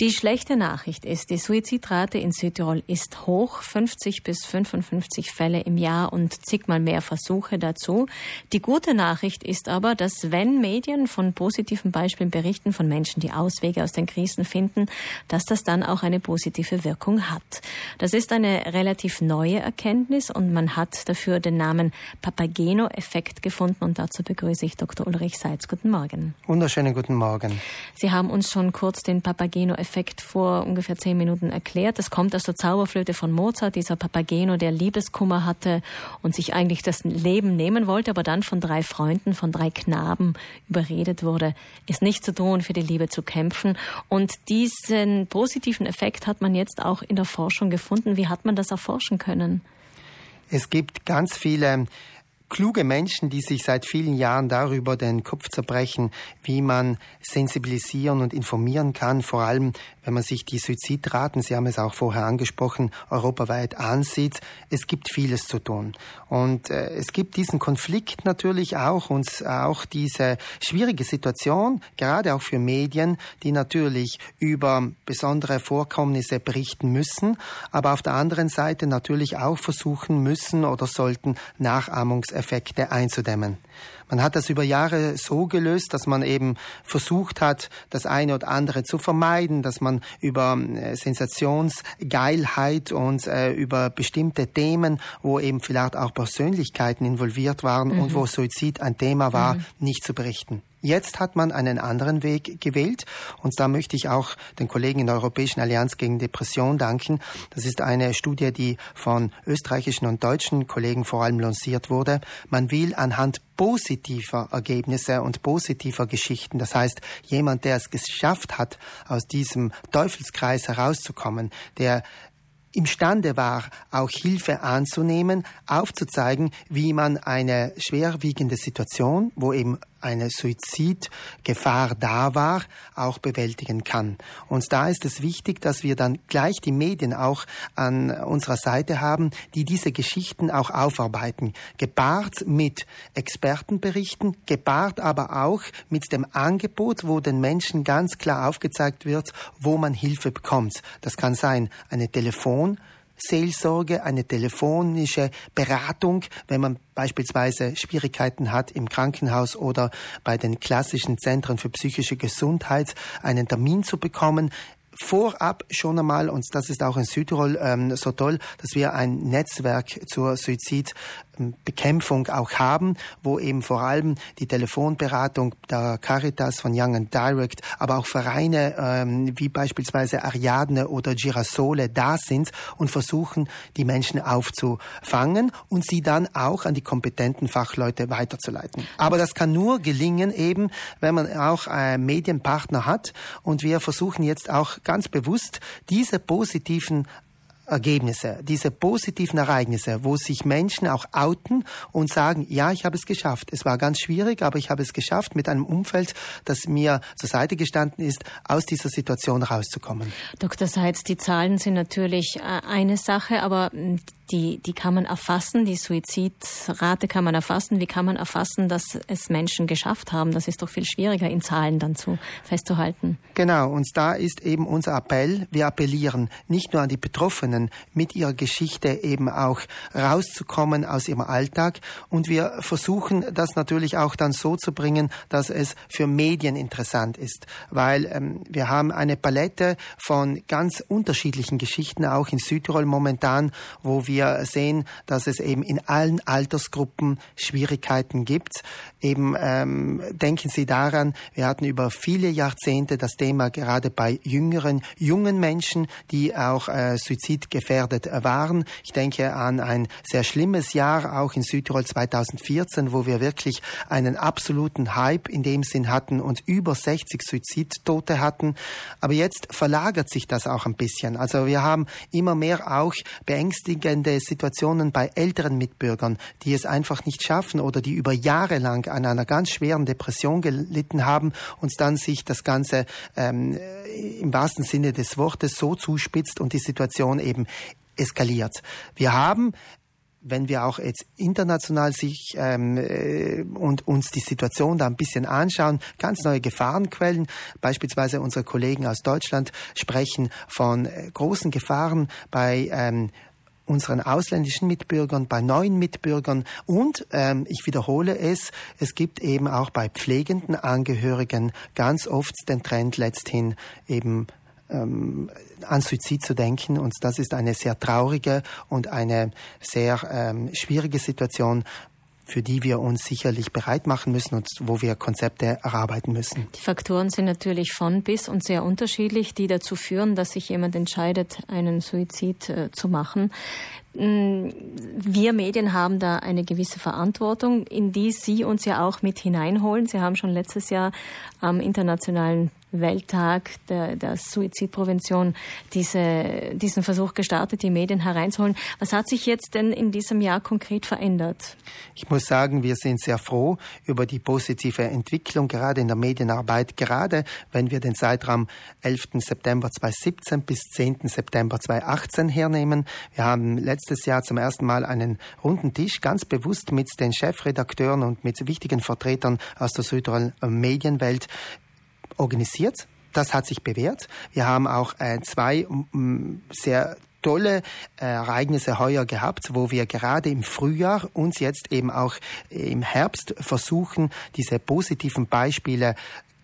Die schlechte Nachricht ist, die Suizidrate in Südtirol ist hoch, 50 bis 55 Fälle im Jahr und zigmal mehr Versuche dazu. Die gute Nachricht ist aber, dass wenn Medien von positiven Beispielen berichten, von Menschen, die Auswege aus den Krisen finden, dass das dann auch eine positive Wirkung hat. Das ist eine relativ neue Erkenntnis und man hat dafür den Namen Papageno-Effekt gefunden und dazu begrüße ich Dr. Ulrich Seitz. Guten Morgen. Wunderschönen guten Morgen. Sie haben uns schon kurz den Papageno-Effekt Effekt vor ungefähr zehn Minuten erklärt. Das kommt aus der Zauberflöte von Mozart, dieser Papageno, der Liebeskummer hatte und sich eigentlich das Leben nehmen wollte, aber dann von drei Freunden, von drei Knaben überredet wurde, es nicht zu tun, für die Liebe zu kämpfen. Und diesen positiven Effekt hat man jetzt auch in der Forschung gefunden. Wie hat man das erforschen können? Es gibt ganz viele kluge Menschen, die sich seit vielen Jahren darüber den Kopf zerbrechen, wie man sensibilisieren und informieren kann, vor allem wenn man sich die Suizidraten, Sie haben es auch vorher angesprochen, europaweit ansieht. Es gibt vieles zu tun. Und äh, es gibt diesen Konflikt natürlich auch und auch diese schwierige Situation, gerade auch für Medien, die natürlich über besondere Vorkommnisse berichten müssen, aber auf der anderen Seite natürlich auch versuchen müssen oder sollten Nachahmungs Effekte einzudämmen. Man hat das über Jahre so gelöst, dass man eben versucht hat, das eine oder andere zu vermeiden, dass man über äh, Sensationsgeilheit und äh, über bestimmte Themen, wo eben vielleicht auch Persönlichkeiten involviert waren mhm. und wo Suizid ein Thema war, mhm. nicht zu berichten. Jetzt hat man einen anderen Weg gewählt und da möchte ich auch den Kollegen in der Europäischen Allianz gegen Depression danken. Das ist eine Studie, die von österreichischen und deutschen Kollegen vor allem lanciert wurde. Man will anhand positiver Ergebnisse und positiver Geschichten, das heißt jemand, der es geschafft hat, aus diesem Teufelskreis herauszukommen, der imstande war, auch Hilfe anzunehmen, aufzuzeigen, wie man eine schwerwiegende Situation, wo eben eine Suizidgefahr da war, auch bewältigen kann. Und da ist es wichtig, dass wir dann gleich die Medien auch an unserer Seite haben, die diese Geschichten auch aufarbeiten, gepaart mit Expertenberichten, gepaart aber auch mit dem Angebot, wo den Menschen ganz klar aufgezeigt wird, wo man Hilfe bekommt. Das kann sein eine Telefon Seelsorge, eine telefonische Beratung, wenn man beispielsweise Schwierigkeiten hat im Krankenhaus oder bei den klassischen Zentren für psychische Gesundheit einen Termin zu bekommen. Vorab schon einmal, und das ist auch in Südtirol ähm, so toll, dass wir ein Netzwerk zur Suizidbekämpfung auch haben, wo eben vor allem die Telefonberatung der Caritas von Young and Direct, aber auch Vereine ähm, wie beispielsweise Ariadne oder Girasole da sind und versuchen, die Menschen aufzufangen und sie dann auch an die kompetenten Fachleute weiterzuleiten. Aber das kann nur gelingen eben, wenn man auch äh, Medienpartner hat und wir versuchen jetzt auch ganz bewusst diese positiven Ergebnisse, diese positiven Ereignisse, wo sich Menschen auch outen und sagen, ja, ich habe es geschafft. Es war ganz schwierig, aber ich habe es geschafft, mit einem Umfeld, das mir zur Seite gestanden ist, aus dieser Situation rauszukommen. Dr. Seitz, die Zahlen sind natürlich äh, eine Sache, aber die, die kann man erfassen, die Suizidrate kann man erfassen. Wie kann man erfassen, dass es Menschen geschafft haben? Das ist doch viel schwieriger in Zahlen dann zu festzuhalten. Genau, und da ist eben unser Appell. Wir appellieren nicht nur an die Betroffenen, mit ihrer Geschichte eben auch rauszukommen aus ihrem Alltag. Und wir versuchen das natürlich auch dann so zu bringen, dass es für Medien interessant ist. Weil ähm, wir haben eine Palette von ganz unterschiedlichen Geschichten auch in Südtirol momentan, wo wir wir sehen, dass es eben in allen Altersgruppen Schwierigkeiten gibt. Eben ähm, denken Sie daran, wir hatten über viele Jahrzehnte das Thema gerade bei jüngeren, jungen Menschen, die auch äh, suizidgefährdet waren. Ich denke an ein sehr schlimmes Jahr, auch in Südtirol 2014, wo wir wirklich einen absoluten Hype in dem Sinn hatten und über 60 Suizidtote hatten. Aber jetzt verlagert sich das auch ein bisschen. Also wir haben immer mehr auch beängstigende spannende Situationen bei älteren Mitbürgern, die es einfach nicht schaffen oder die über Jahre lang an einer ganz schweren Depression gelitten haben und dann sich das Ganze ähm, im wahrsten Sinne des Wortes so zuspitzt und die Situation eben eskaliert. Wir haben wenn wir auch jetzt international sich ähm, äh, und uns die Situation da ein bisschen anschauen, ganz neue Gefahrenquellen, beispielsweise unsere Kollegen aus Deutschland sprechen von äh, großen Gefahren bei ähm, unseren ausländischen Mitbürgern, bei neuen Mitbürgern und ähm, ich wiederhole es, es gibt eben auch bei pflegenden Angehörigen ganz oft den Trend letzthin eben ähm, an Suizid zu denken. Und das ist eine sehr traurige und eine sehr ähm, schwierige Situation, für die wir uns sicherlich bereit machen müssen und wo wir Konzepte erarbeiten müssen. Die Faktoren sind natürlich von bis und sehr unterschiedlich, die dazu führen, dass sich jemand entscheidet, einen Suizid äh, zu machen. Mm, wir Medien haben da eine gewisse Verantwortung, in die Sie uns ja auch mit hineinholen. Sie haben schon letztes Jahr am Internationalen Welttag der, der Suizidprävention diese, diesen Versuch gestartet, die Medien hereinzuholen. Was hat sich jetzt denn in diesem Jahr konkret verändert? Ich muss sagen, wir sind sehr froh über die positive Entwicklung, gerade in der Medienarbeit, gerade wenn wir den Zeitraum 11. September 2017 bis 10. September 2018 hernehmen. Wir haben letztes Jahr zum ersten Mal einen runden Tisch ganz bewusst mit den Chefredakteuren und mit wichtigen Vertretern aus der Südtirol Medienwelt organisiert. Das hat sich bewährt. Wir haben auch äh, zwei sehr tolle äh, Ereignisse heuer gehabt, wo wir gerade im Frühjahr uns jetzt eben auch im Herbst versuchen, diese positiven Beispiele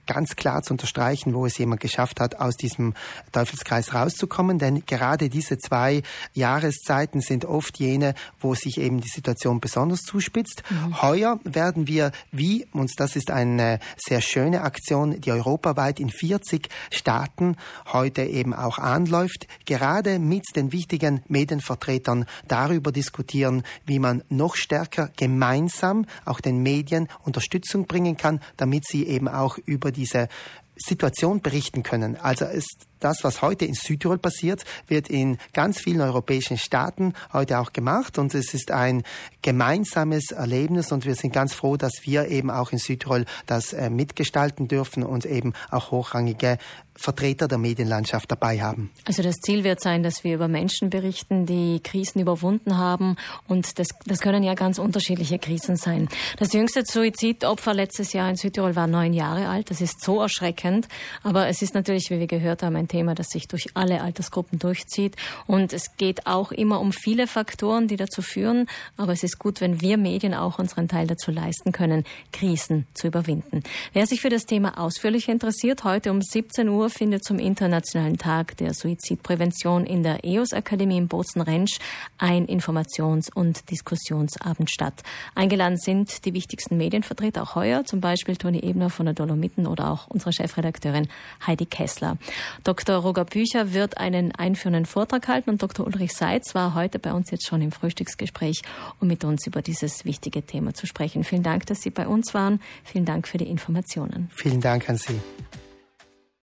ganz klar zu unterstreichen, wo es jemand geschafft hat, aus diesem Teufelskreis rauszukommen. Denn gerade diese zwei Jahreszeiten sind oft jene, wo sich eben die Situation besonders zuspitzt. Mhm. Heuer werden wir, wie, und das ist eine sehr schöne Aktion, die europaweit in 40 Staaten heute eben auch anläuft, gerade mit den wichtigen Medienvertretern darüber diskutieren, wie man noch stärker gemeinsam auch den Medien Unterstützung bringen kann, damit sie eben auch über diese Situation berichten können. Also ist das, was heute in Südtirol passiert, wird in ganz vielen europäischen Staaten heute auch gemacht und es ist ein gemeinsames Erlebnis und wir sind ganz froh, dass wir eben auch in Südtirol das äh, mitgestalten dürfen und eben auch hochrangige Vertreter der Medienlandschaft dabei haben. Also das Ziel wird sein, dass wir über Menschen berichten, die Krisen überwunden haben und das, das können ja ganz unterschiedliche Krisen sein. Das jüngste Suizidopfer letztes Jahr in Südtirol war neun Jahre alt. Das ist so erschreckend, aber es ist natürlich, wie wir gehört haben, ein Thema, das sich durch alle Altersgruppen durchzieht. Und es geht auch immer um viele Faktoren, die dazu führen. Aber es ist gut, wenn wir Medien auch unseren Teil dazu leisten können, Krisen zu überwinden. Wer sich für das Thema ausführlich interessiert, heute um 17 Uhr findet zum Internationalen Tag der Suizidprävention in der EOS Akademie in Bozen-Rentsch ein Informations- und Diskussionsabend statt. Eingeladen sind die wichtigsten Medienvertreter auch heuer, zum Beispiel Toni Ebner von der Dolomiten oder auch unsere Chefredakteurin Heidi Kessler. Dr. Dr. Roger Bücher wird einen einführenden Vortrag halten und Dr. Ulrich Seitz war heute bei uns jetzt schon im Frühstücksgespräch, um mit uns über dieses wichtige Thema zu sprechen. Vielen Dank, dass Sie bei uns waren. Vielen Dank für die Informationen. Vielen Dank an Sie.